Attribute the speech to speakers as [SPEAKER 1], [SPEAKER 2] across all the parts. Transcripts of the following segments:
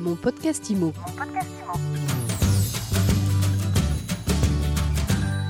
[SPEAKER 1] Mon podcast IMO.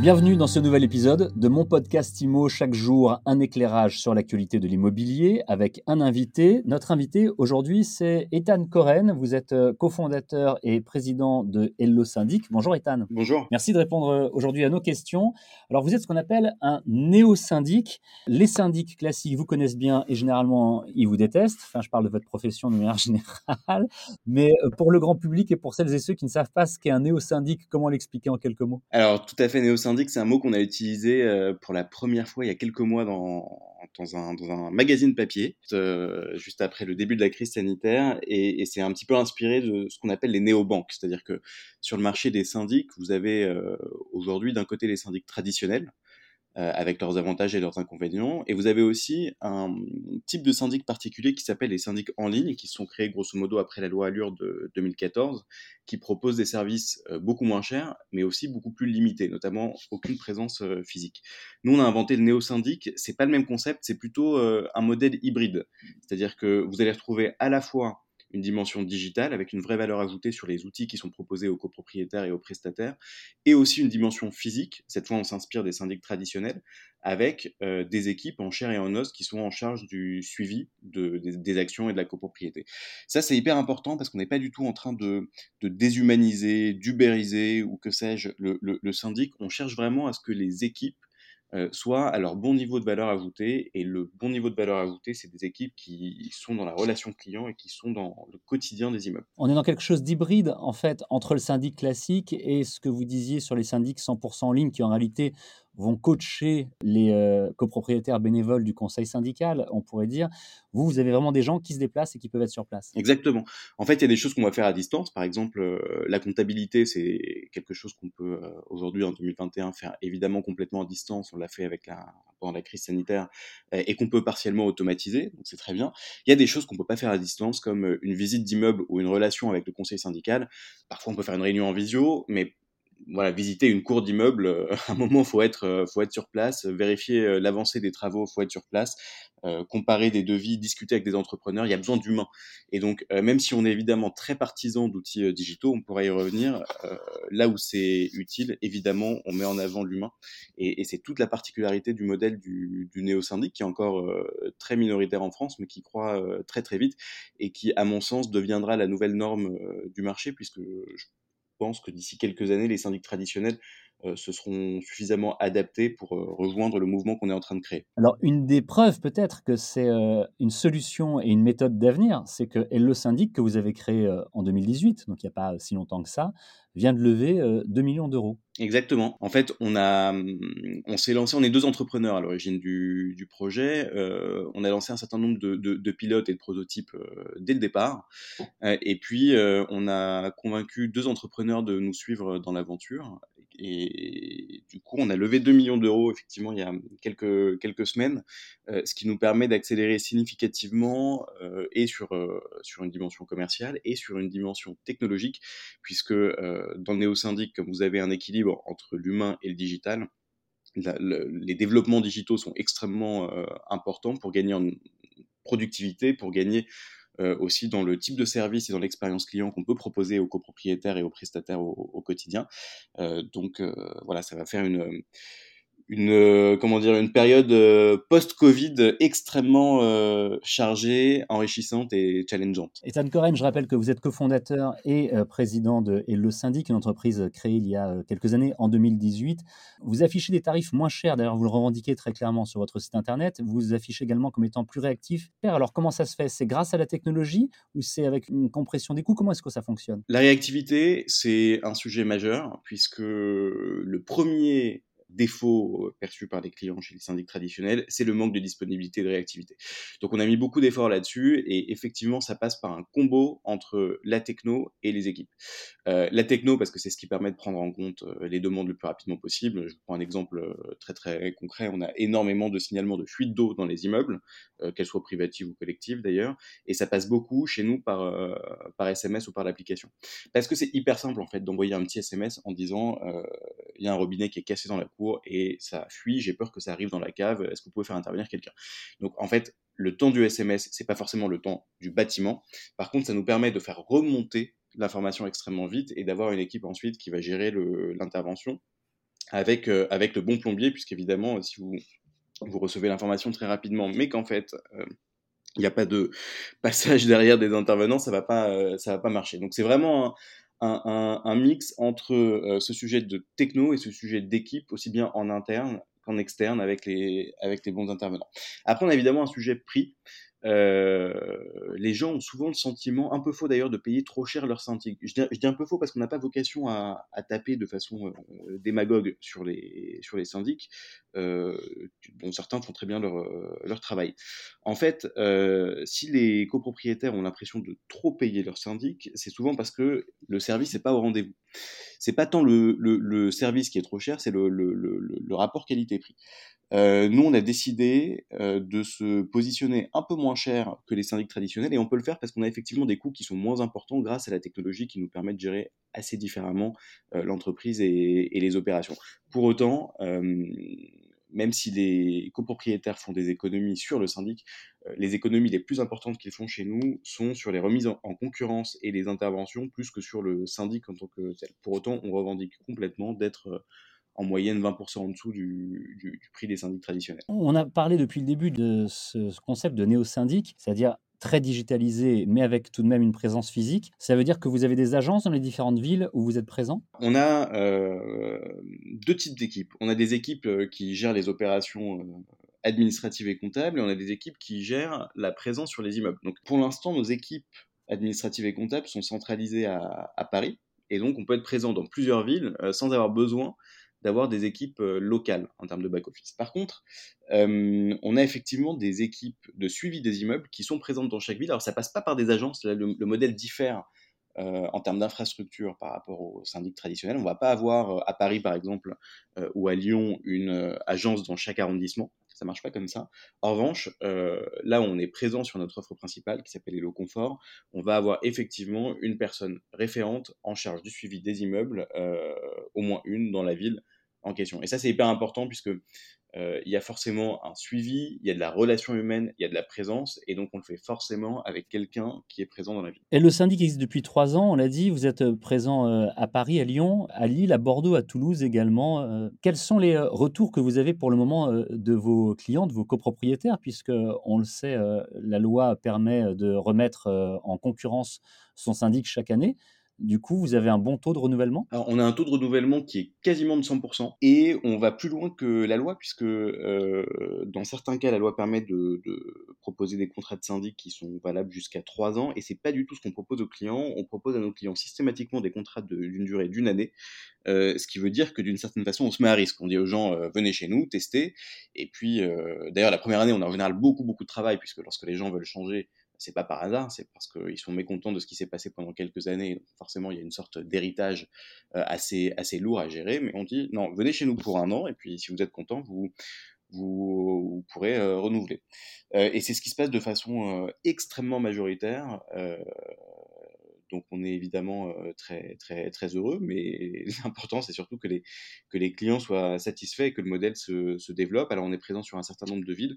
[SPEAKER 2] Bienvenue dans ce nouvel épisode de mon podcast IMO. Chaque jour, un éclairage sur l'actualité de l'immobilier avec un invité. Notre invité aujourd'hui, c'est Ethan Koren. Vous êtes euh, cofondateur et président de Hello Syndic. Bonjour Ethan.
[SPEAKER 3] Bonjour.
[SPEAKER 2] Merci de répondre euh, aujourd'hui à nos questions. Alors, vous êtes ce qu'on appelle un néo-syndic. Les syndics classiques vous connaissent bien et généralement, ils vous détestent. Enfin, je parle de votre profession de manière générale. Mais euh, pour le grand public et pour celles et ceux qui ne savent pas ce qu'est un néo-syndic, comment l'expliquer en quelques mots?
[SPEAKER 3] Alors, tout à fait, néo-syndic que c'est un mot qu'on a utilisé euh, pour la première fois il y a quelques mois dans, un, dans un magazine papier, euh, juste après le début de la crise sanitaire, et, c'est un petit peu inspiré de ce qu'on appelle les néobanques, c'est-à-dire que sur le marché des syndics, vous avez euh, aujourd'hui d'un côté les syndics traditionnels, avec leurs avantages et leurs inconvénients. Et vous avez aussi un type de syndic particulier qui s'appelle les syndics en ligne, qui sont créés grosso modo après la loi Allure de 2014, qui proposent des services euh, beaucoup moins chers, mais aussi beaucoup plus limités, notamment aucune présence euh, physique. Nous, on a inventé le néo-syndic. C'est pas le même concept, c'est plutôt un modèle hybride. C'est-à-dire que vous allez retrouver à la fois une dimension digitale avec une vraie valeur ajoutée sur les outils qui sont proposés aux copropriétaires et aux prestataires, et aussi une dimension physique. Cette fois, on s'inspire des syndics traditionnels avec euh, des équipes en chair et en os qui sont en charge du suivi de, des, actions et de la copropriété. Ça, c'est hyper important parce qu'on n'est pas du tout en train de, de déshumaniser, d'ubériser ou que sais-je le, le, le syndic. On cherche vraiment à ce que les équipes euh, soit à leur bon niveau de valeur ajoutée. Et le bon niveau de valeur ajoutée, c'est des équipes qui sont dans la relation client et qui sont dans le quotidien des immeubles.
[SPEAKER 2] On est dans quelque chose d'hybride, en fait, entre le syndic classique et ce que vous disiez sur les syndics 100% en ligne, qui en réalité vont coacher les euh, copropriétaires bénévoles du conseil syndical, on pourrait dire. Vous, vous avez vraiment des gens qui se déplacent et qui peuvent être sur place.
[SPEAKER 3] Exactement. En fait, il y a des choses qu'on va faire à distance. Par exemple, euh, la comptabilité, c'est quelque chose qu'on peut euh, aujourd'hui, en 2021, faire évidemment complètement à distance. On l'a fait avec la, pendant la crise sanitaire et qu'on peut partiellement automatiser. Donc, c'est très bien. Il y a des choses qu'on peut pas faire à distance, comme une visite d'immeuble ou une relation avec le conseil syndical. Parfois, on peut faire une réunion en visio, mais voilà, visiter une cour d'immeuble, euh, à un moment, faut être, euh, faut être sur place, vérifier euh, l'avancée des travaux, faut être sur place, comparer des devis, discuter avec des entrepreneurs. Il y a besoin d'humains. Et donc, même si on est évidemment très partisan d'outils digitaux, on pourrait y revenir. là où c'est utile, évidemment, on met en avant l'humain. Et, et c'est toute la particularité du modèle du, du néo-syndic qui est encore très minoritaire en France, mais qui croît très très vite et qui, à mon sens, deviendra la nouvelle norme du marché, puisque je pense que d'ici quelques années, les syndics traditionnels se seront suffisamment adaptés pour euh, rejoindre le mouvement qu'on est en train de créer.
[SPEAKER 2] Alors, une des preuves peut-être que c'est euh, une solution et une méthode d'avenir, c'est que le Syndic que vous avez créé en 2018, donc il n'y a pas si longtemps que ça, vient de lever 2 millions d'euros.
[SPEAKER 3] Exactement. En fait, on a, on s'est lancé, on est deux entrepreneurs à l'origine du, du, projet. on a lancé un certain nombre de, de, de pilotes et de prototypes dès le départ. et puis, on a convaincu deux entrepreneurs de nous suivre dans l'aventure. Et du coup, on a levé 2 millions d'euros, effectivement, il y a quelques, quelques semaines, euh, ce qui nous permet d'accélérer significativement euh, et sur, euh, sur une dimension commerciale et sur une dimension technologique, puisque dans le néo-syndic, comme vous avez un équilibre entre l'humain et le digital, les développements digitaux sont extrêmement importants pour gagner en productivité, pour gagner euh, aussi dans le type de service et dans l'expérience client qu'on peut proposer aux copropriétaires et aux prestataires au, quotidien. Euh, donc euh, voilà, ça va faire une une euh, comment dire une période euh, post-Covid extrêmement euh, chargée, enrichissante et challengeante.
[SPEAKER 2] Ethan Coren, je rappelle que vous êtes cofondateur et président de et le syndic, une entreprise créée il y a quelques années en 2018. Vous affichez des tarifs moins chers, d'ailleurs vous le revendiquez très clairement sur votre site internet. Vous vous affichez également comme étant plus réactif. Alors comment ça se fait? C'est grâce à la technologie ou c'est avec une compression des coûts? Comment est-ce que ça fonctionne?
[SPEAKER 3] La réactivité, c'est un sujet majeur puisque le premier défaut euh, perçu par les clients chez les syndics traditionnels, c'est le manque de disponibilité et de réactivité. Donc on a mis beaucoup d'efforts là-dessus et effectivement ça passe par un combo entre la techno et les équipes. Euh, la techno parce que c'est ce qui permet de prendre en compte euh, les demandes le plus rapidement possible. Je prends un exemple très très concret. On a énormément de signalements de fuite d'eau dans les immeubles, qu'elles soient privatives ou collectives d'ailleurs, et ça passe beaucoup chez nous par, par SMS ou par l'application. Parce que c'est hyper simple en fait d'envoyer un petit SMS en disant il y a un robinet qui est cassé dans la cour et ça fuit, j'ai peur que ça arrive dans la cave, est-ce que vous pouvez faire intervenir quelqu'un? Donc en fait, le temps du SMS, c'est pas forcément le temps du bâtiment. Par contre, ça nous permet de faire remonter l'information extrêmement vite et d'avoir une équipe ensuite qui va gérer l'intervention avec, euh, avec le bon plombier, puisqu'évidemment, si vous, vous recevez l'information très rapidement, mais qu'en fait, euh, il n'y a pas de passage derrière des intervenants, ça va pas, euh, va pas marcher. Donc c'est vraiment un, mix entre ce sujet de techno et ce sujet d'équipe, aussi bien en interne qu'en externe avec les, avec les bons intervenants. Après, on a évidemment un sujet prix. Euh, les gens ont souvent le sentiment, un peu faux d'ailleurs, de payer trop cher leur syndic. Je dis, un peu faux parce qu'on n'a pas vocation à, taper de façon euh, démagogue sur les, sur les syndics, euh, dont certains font très bien leur, leur travail. En fait, euh, si les copropriétaires ont l'impression de trop payer leur syndic, c'est souvent parce que le service n'est pas au rendez-vous. C'est pas tant le, service qui est trop cher, c'est le, rapport qualité-prix. Euh, nous, on a décidé euh, de se positionner un peu moins cher que les syndics traditionnels et on peut le faire parce qu'on a effectivement des coûts qui sont moins importants grâce à la technologie qui nous permet de gérer assez différemment euh, l'entreprise et, les opérations. Pour autant, même si les copropriétaires font des économies sur le syndic, euh, les économies les plus importantes qu'ils font chez nous sont sur les remises en, en, concurrence et les interventions plus que sur le syndic en tant que tel. Pour autant, on revendique complètement d'être en moyenne 20% en dessous du, prix des syndics traditionnels.
[SPEAKER 2] On a parlé depuis le début de ce concept de néo-syndic, c'est-à-dire très digitalisé, mais avec tout de même une présence physique. Ça veut dire que vous avez des agences dans les différentes villes où vous êtes présent?
[SPEAKER 3] On a euh, deux types d'équipes. On a des équipes euh, qui gèrent les opérations euh, administratives et comptables, et on a des équipes qui gèrent la présence sur les immeubles. Donc pour l'instant, nos équipes administratives et comptables sont centralisées à, Paris, et donc on peut être présent dans plusieurs villes sans avoir besoin d'avoir des équipes euh, locales en termes de back-office. Par contre, euh, on a effectivement des équipes de suivi des immeubles qui sont présentes dans chaque ville. Alors ça passe pas par des agences, là, le, le, modèle diffère euh, en termes d'infrastructure par rapport aux syndics traditionnels. On va pas avoir euh, à Paris par exemple euh, ou à Lyon une agence dans chaque arrondissement. Ça marche pas comme ça. En revanche, là où on est présent sur notre offre principale qui s'appelle Hello Confort, on va avoir effectivement une personne référente en charge du suivi des immeubles, au moins une dans la ville en question. Et ça, c'est hyper important puisque il y a forcément un suivi, il y a de la relation humaine, il y a de la présence, et donc on le fait forcément avec quelqu'un qui est présent dans la vie.
[SPEAKER 2] Et le syndic existe depuis trois ans, on l'a dit, vous êtes présent euh, à Paris, à Lyon, à Lille, à Bordeaux, à Toulouse également. Euh, quels sont les retours que vous avez pour le moment de vos clients, de vos copropriétaires, puisque on le sait, la loi permet de remettre en concurrence son syndic chaque année. Du coup, vous avez un bon taux de renouvellement?
[SPEAKER 3] On a un taux de renouvellement qui est quasiment de 100%, et on va plus loin que la loi, puisque euh, dans certains cas, la loi permet de, proposer des contrats de syndic qui sont valables jusqu'à 3 ans, et c'est pas du tout ce qu'on propose aux clients. On propose à nos clients systématiquement des contrats d'une durée d'une année, euh, ce qui veut dire que d'une certaine façon, on se met à risque. On dit aux gens, euh, venez chez nous, testez, et puis, d'ailleurs, la première année, on a en général beaucoup, beaucoup de travail, puisque lorsque les gens veulent changer, c'est pas par hasard, c'est parce qu'ils sont mécontents de ce qui s'est passé pendant quelques années. Forcément, il y a une sorte d'héritage euh, assez, assez lourd à gérer, mais on dit non, venez chez nous pour un an, et puis si vous êtes content, vous, vous, pourrez euh, renouveler. Euh, et c'est ce qui se passe de façon extrêmement majoritaire. Donc on est évidemment très très heureux, mais l'important c'est surtout que les clients soient satisfaits et que le modèle se, développe. Alors on est présent sur un certain nombre de villes,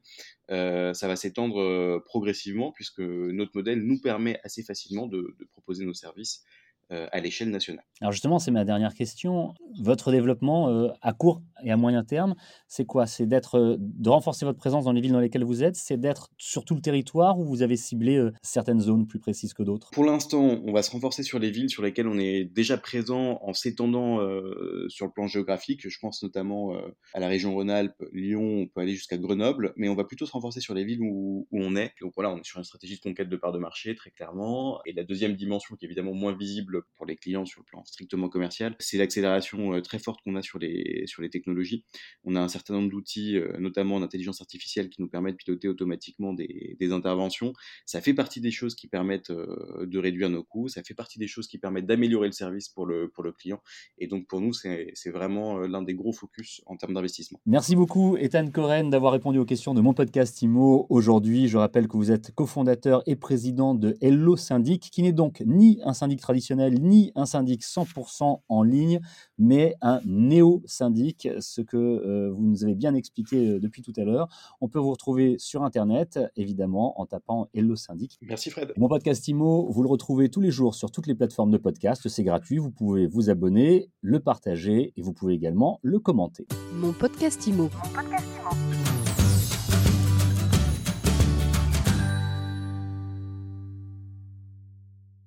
[SPEAKER 3] ça va s'étendre progressivement puisque notre modèle nous permet assez facilement de, proposer nos services à l'échelle nationale.
[SPEAKER 2] Alors justement, c'est ma dernière question. Votre développement euh, à court et à moyen terme, c'est quoi? C'est d'être, euh, de renforcer votre présence dans les villes dans lesquelles vous êtes, c'est d'être sur tout le territoire ou vous avez ciblé euh, certaines zones plus précises que d'autres?
[SPEAKER 3] Pour l'instant, on va se renforcer sur les villes sur lesquelles on est déjà présent en s'étendant euh, sur le plan géographique. Je pense notamment à la région Rhône-Alpes, Lyon, on peut aller jusqu'à Grenoble, mais on va plutôt se renforcer sur les villes où, où on est. Donc voilà, on est sur une stratégie de conquête de part de marché, très clairement. Et la deuxième dimension qui est évidemment moins visible pour les clients sur le plan strictement commercial, c'est l'accélération euh, très forte qu'on a sur les, sur les technologies. On a un certain nombre d'outils, euh, notamment d'intelligence artificielle, qui nous permettent de piloter automatiquement des, des, interventions. Ça fait partie des choses qui permettent euh, de réduire nos coûts, ça fait partie des choses qui permettent d'améliorer le service pour le, pour le client. Et donc pour nous, c'est vraiment l'un des gros focus en termes d'investissement.
[SPEAKER 2] Merci beaucoup, Ethan Coren, d'avoir répondu aux questions de mon podcast IMO aujourd'hui. Je rappelle que vous êtes cofondateur et président de Hello Syndic, qui n'est donc ni un syndic traditionnel ni un syndic 100% en ligne, mais un néo-syndic, ce que euh, vous nous avez bien expliqué euh, depuis tout à l'heure. On peut vous retrouver sur Internet, évidemment, en tapant Hello Syndic.
[SPEAKER 3] Merci Fred.
[SPEAKER 2] Mon podcast IMO, vous le retrouvez tous les jours sur toutes les plateformes de podcast. C'est gratuit. Vous pouvez vous abonner, le partager et vous pouvez également le commenter.
[SPEAKER 1] Mon podcast IMO. Mon podcast IMO.